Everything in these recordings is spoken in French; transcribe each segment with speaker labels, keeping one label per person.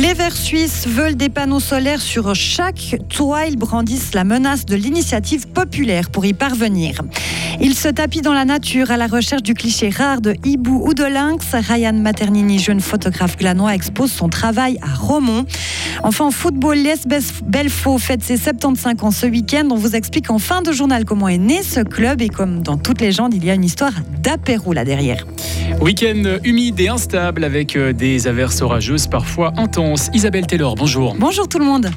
Speaker 1: Les Verts suisses veulent des panneaux solaires sur chaque toit. Ils brandissent la menace de l'initiative populaire pour y parvenir. Ils se tapent dans la nature à la recherche du cliché rare de hibou ou de lynx. Ryan Maternini, jeune photographe glanois, expose son travail à Romont. Enfin, en football, l'Es Belfaux fête ses 75 ans ce week-end. On vous explique en fin de journal comment est né ce club et comme dans toutes les légendes, il y a une histoire d'apéro là derrière.
Speaker 2: Week-end humide et instable avec euh, des averses orageuses parfois intenses. Isabelle Taylor, bonjour.
Speaker 1: Bonjour tout le monde.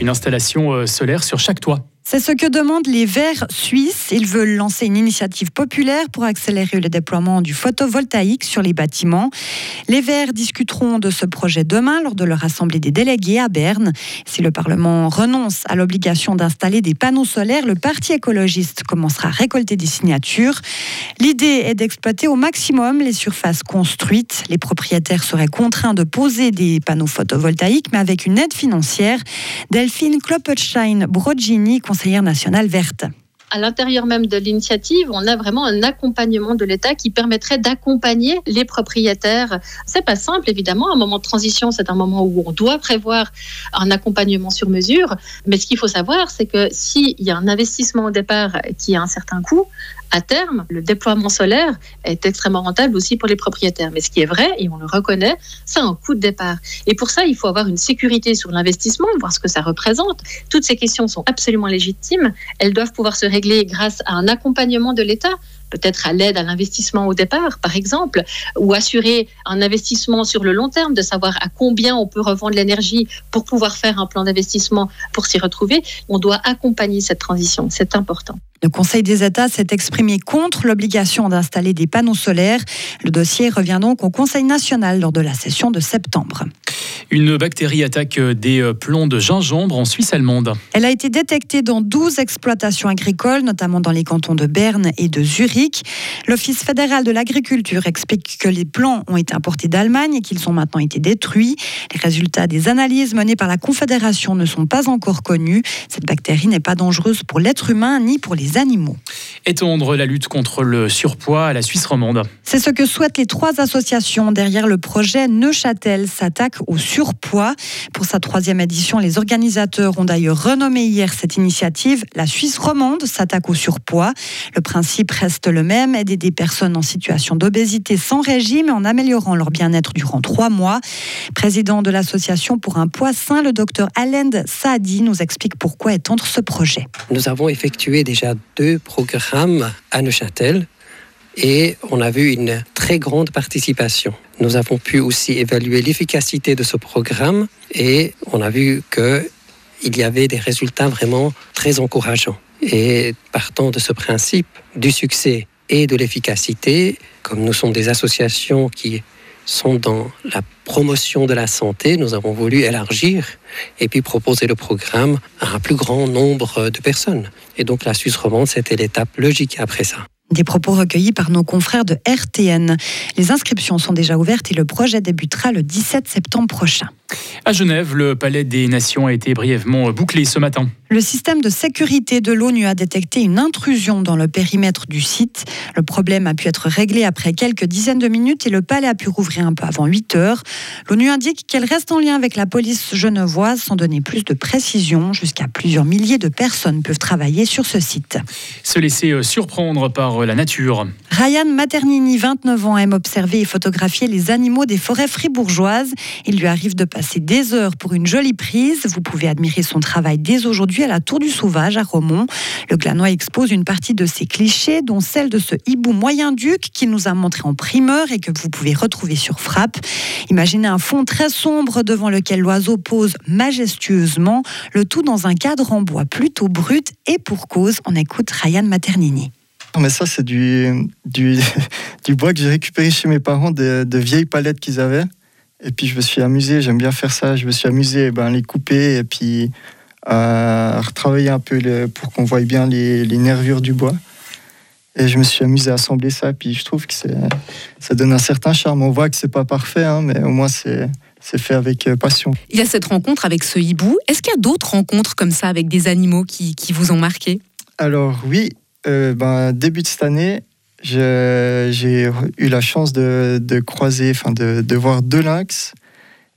Speaker 2: Une installation euh, solaire sur chaque toit.
Speaker 1: C'est ce que demandent les Verts suisses. Ils veulent lancer une initiative populaire pour accélérer le déploiement du photovoltaïque sur les bâtiments. Les Verts discuteront de ce projet demain lors de leur assemblée des délégués à Berne. Si le Parlement renonce à l'obligation d'installer des panneaux solaires, le Parti écologiste commencera à récolter des signatures. L'idée est d'exploiter au maximum les surfaces construites. Les propriétaires seraient contraints de poser des panneaux photovoltaïques, mais avec une aide financière. Delphine Kloppelstein-Brogini, conseillère nationale verte
Speaker 3: à l'intérieur même de l'initiative, on a vraiment un accompagnement de l'État qui permettrait d'accompagner les propriétaires. C'est pas simple, évidemment. Un moment de transition, c'est un moment où on doit prévoir un accompagnement sur mesure. Mais ce qu'il faut savoir, c'est que s'il y a un investissement au départ qui a un certain coût, à terme, le déploiement solaire est extrêmement rentable aussi pour les propriétaires. Mais ce qui est vrai, et on le reconnaît, c'est un coût de départ. Et pour ça, il faut avoir une sécurité sur l'investissement, voir ce que ça représente. Toutes ces questions sont absolument légitimes. Elles doivent pouvoir se régler grâce à un accompagnement de l'État peut-être à l'aide à l'investissement au départ, par exemple, ou assurer un investissement sur le long terme, de savoir à combien on peut revendre l'énergie pour pouvoir faire un plan d'investissement pour s'y retrouver. On doit accompagner cette transition, c'est important.
Speaker 1: Le Conseil des États s'est exprimé contre l'obligation d'installer des panneaux solaires. Le dossier revient donc au Conseil national lors de la session de septembre.
Speaker 2: Une bactérie attaque des euh, plombs de gingembre en Suisse allemande.
Speaker 1: Elle a été détectée dans 12 exploitations agricoles, notamment dans les cantons de Berne et de Zurich. L'Office fédéral de l'agriculture explique que les plants ont été importés d'Allemagne et qu'ils ont maintenant été détruits. Les résultats des analyses menées par la Confédération ne sont pas encore connus. Cette bactérie n'est pas dangereuse pour l'être humain ni pour les animaux.
Speaker 2: Étendre la lutte contre le surpoids à la Suisse romande.
Speaker 1: C'est ce que souhaitent les trois associations derrière le projet Neuchâtel s'attaque au surpoids. Pour sa troisième édition, les organisateurs ont d'ailleurs renommé hier cette initiative La Suisse romande s'attaque au surpoids. Le principe reste le même, aider des personnes en situation d'obésité sans régime en améliorant leur bien-être durant trois mois. Président de l'association pour un poids sain, le docteur Alend Saadi nous explique pourquoi étendre ce projet.
Speaker 4: Nous avons effectué déjà deux programmes à Neuchâtel et on a vu une très grande participation. Nous avons pu aussi évaluer l'efficacité de ce programme et on a vu qu'il y avait des résultats vraiment très encourageants. Et partant de ce principe du succès et de l'efficacité, comme nous sommes des associations qui sont dans la promotion de la santé, nous avons voulu élargir et puis proposer le programme à un plus grand nombre de personnes. Et donc la Suisse romande, c'était l'étape logique après ça.
Speaker 1: Des propos recueillis par nos confrères de RTN. Les inscriptions sont déjà ouvertes et le projet débutera le 17 septembre prochain.
Speaker 2: À Genève, le Palais des Nations a été brièvement bouclé ce matin.
Speaker 1: Le système de sécurité de l'ONU a détecté une intrusion dans le périmètre du site. Le problème a pu être réglé après quelques dizaines de minutes et le palais a pu rouvrir un peu avant 8 heures. L'ONU indique qu'elle reste en lien avec la police genevoise sans donner plus de précision. Jusqu'à plusieurs milliers de personnes peuvent travailler sur ce site.
Speaker 2: Se laisser euh, surprendre par euh, la nature.
Speaker 1: Ryan Maternini, 29 ans, aime observer et photographier les animaux des forêts fribourgeoises. Il lui arrive de passer des heures pour une jolie prise. Vous pouvez admirer son travail dès aujourd'hui à la Tour du Sauvage à Romont. Le Glanois expose une partie de ses clichés, dont celle de ce hibou moyen-duc qu'il nous a montré en primeur et que vous pouvez retrouver sur Frappe. Imaginez un fond très sombre devant lequel l'oiseau pose majestueusement, le tout dans un cadre en bois plutôt brut et pour cause, on écoute Ryan Maternini.
Speaker 5: Mais ça, c'est du, du, bois que j'ai récupéré chez mes parents, de, vieilles palettes qu'ils avaient. Et puis je me suis amusé, j'aime bien faire ça, je me suis amusé ben, les couper et puis à retravailler un peu pour qu'on voie bien les, les, nervures du bois. Et je me suis amusé à assembler ça, puis je trouve que ça donne un certain charme. On voit que c'est pas parfait, hein, mais au moins c'est fait avec euh, passion.
Speaker 1: Il y a cette rencontre avec ce hibou. Est-ce qu'il y a d'autres rencontres comme ça avec des animaux qui, qui vous ont marqué?
Speaker 5: Alors oui, euh, ben, début de cette année, j'ai eu la chance de, croiser, enfin de, voir deux lynx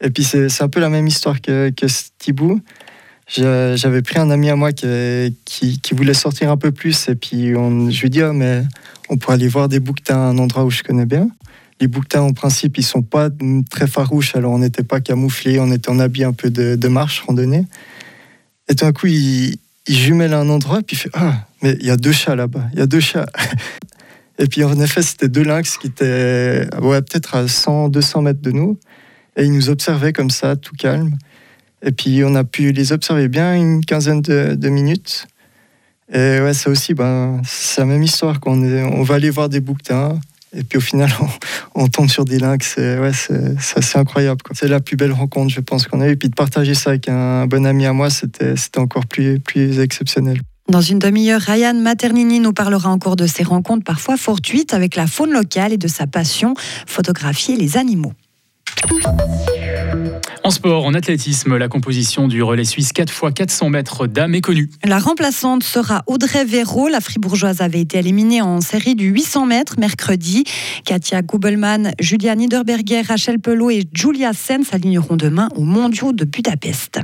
Speaker 5: Et puis c'est un peu la même histoire que, que Thibaut. J'avais pris un ami à moi qui, voulait sortir un peu plus et puis je lui dis ah, mais on pourrait aller voir des bouquetins à un endroit où je connais bien. Les bouquetins en principe ils sont pas très farouches alors on n'était pas camouflés, on était en habit un peu de, marche, randonnée. Et tout d'un coup il, jumelle à un endroit puis il fait ah mais il y a deux chats là-bas, il y a deux chats. et puis en effet c'était deux lynx qui étaient ouais, peut-être à 100, 200 mètres de nous et ils nous observaient comme ça tout calme. Et puis on a pu les observer bien une quinzaine de, minutes. Et ouais, ça aussi, ben, c'est la même histoire. on va aller voir des bouquetins. Et puis au final, on, tombe sur des lynx. C'est ouais, assez incroyable. C'est la plus belle rencontre, je pense, qu'on a eu. Et puis de partager ça avec un bon ami à moi, c'était encore plus, plus exceptionnel.
Speaker 1: Dans une demi-heure, Ryan Maternini nous parlera encore de ses rencontres parfois fortuites avec la faune locale et de sa passion, photographier les animaux.
Speaker 2: En sport, en athlétisme, la composition du relais suisse 4 x 400 mètres dames est connue.
Speaker 1: La remplaçante sera Audrey Véraud. La fribourgeoise avait été éliminée en série du 800 mètres mercredi. Katia Gubelmann, Julia Niederberger, Rachel Pelot et Julia Sen s'aligneront demain aux mondiaux de Budapest.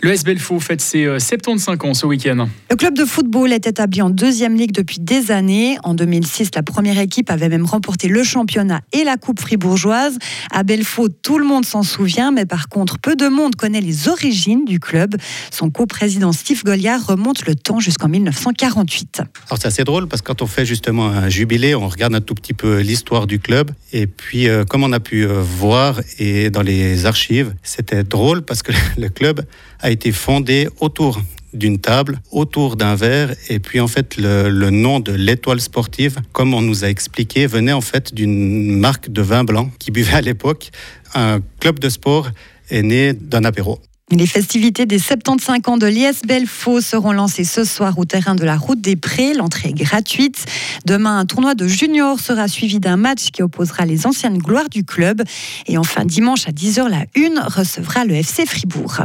Speaker 2: Le S Belfaux fête ses 75 euh, ans ce week-end.
Speaker 1: Le club de football est établi en deuxième ligue depuis des années. En 2006, la première équipe avait même remporté le championnat et la coupe fribourgeoise. À Belfaux, tout le monde s'en souvient, mais par contre, peu de monde connaît les origines du club. Son coprésident Steve Goliard remonte le temps jusqu'en 1948.
Speaker 6: Alors c'est assez drôle parce que quand on fait justement un jubilé, on regarde un tout petit peu l'histoire du club. Et puis, euh, comme on a pu euh, voir et dans les archives, c'était drôle parce que le club a été fondé autour d'une table, autour d'un verre, et puis en fait le, nom de l'étoile sportive, comme on nous a expliqué, venait en fait d'une marque de vin blanc qui buvait à l'époque. Un club de sport est né d'un apéro.
Speaker 1: Les festivités des 75 ans de l'IS Belfaux seront lancées ce soir au terrain de la Route des Prés. L'entrée est gratuite. Demain, un tournoi de juniors sera suivi d'un match qui opposera les anciennes gloires du club. Et enfin, dimanche à 10h, la Une recevra le FC Fribourg.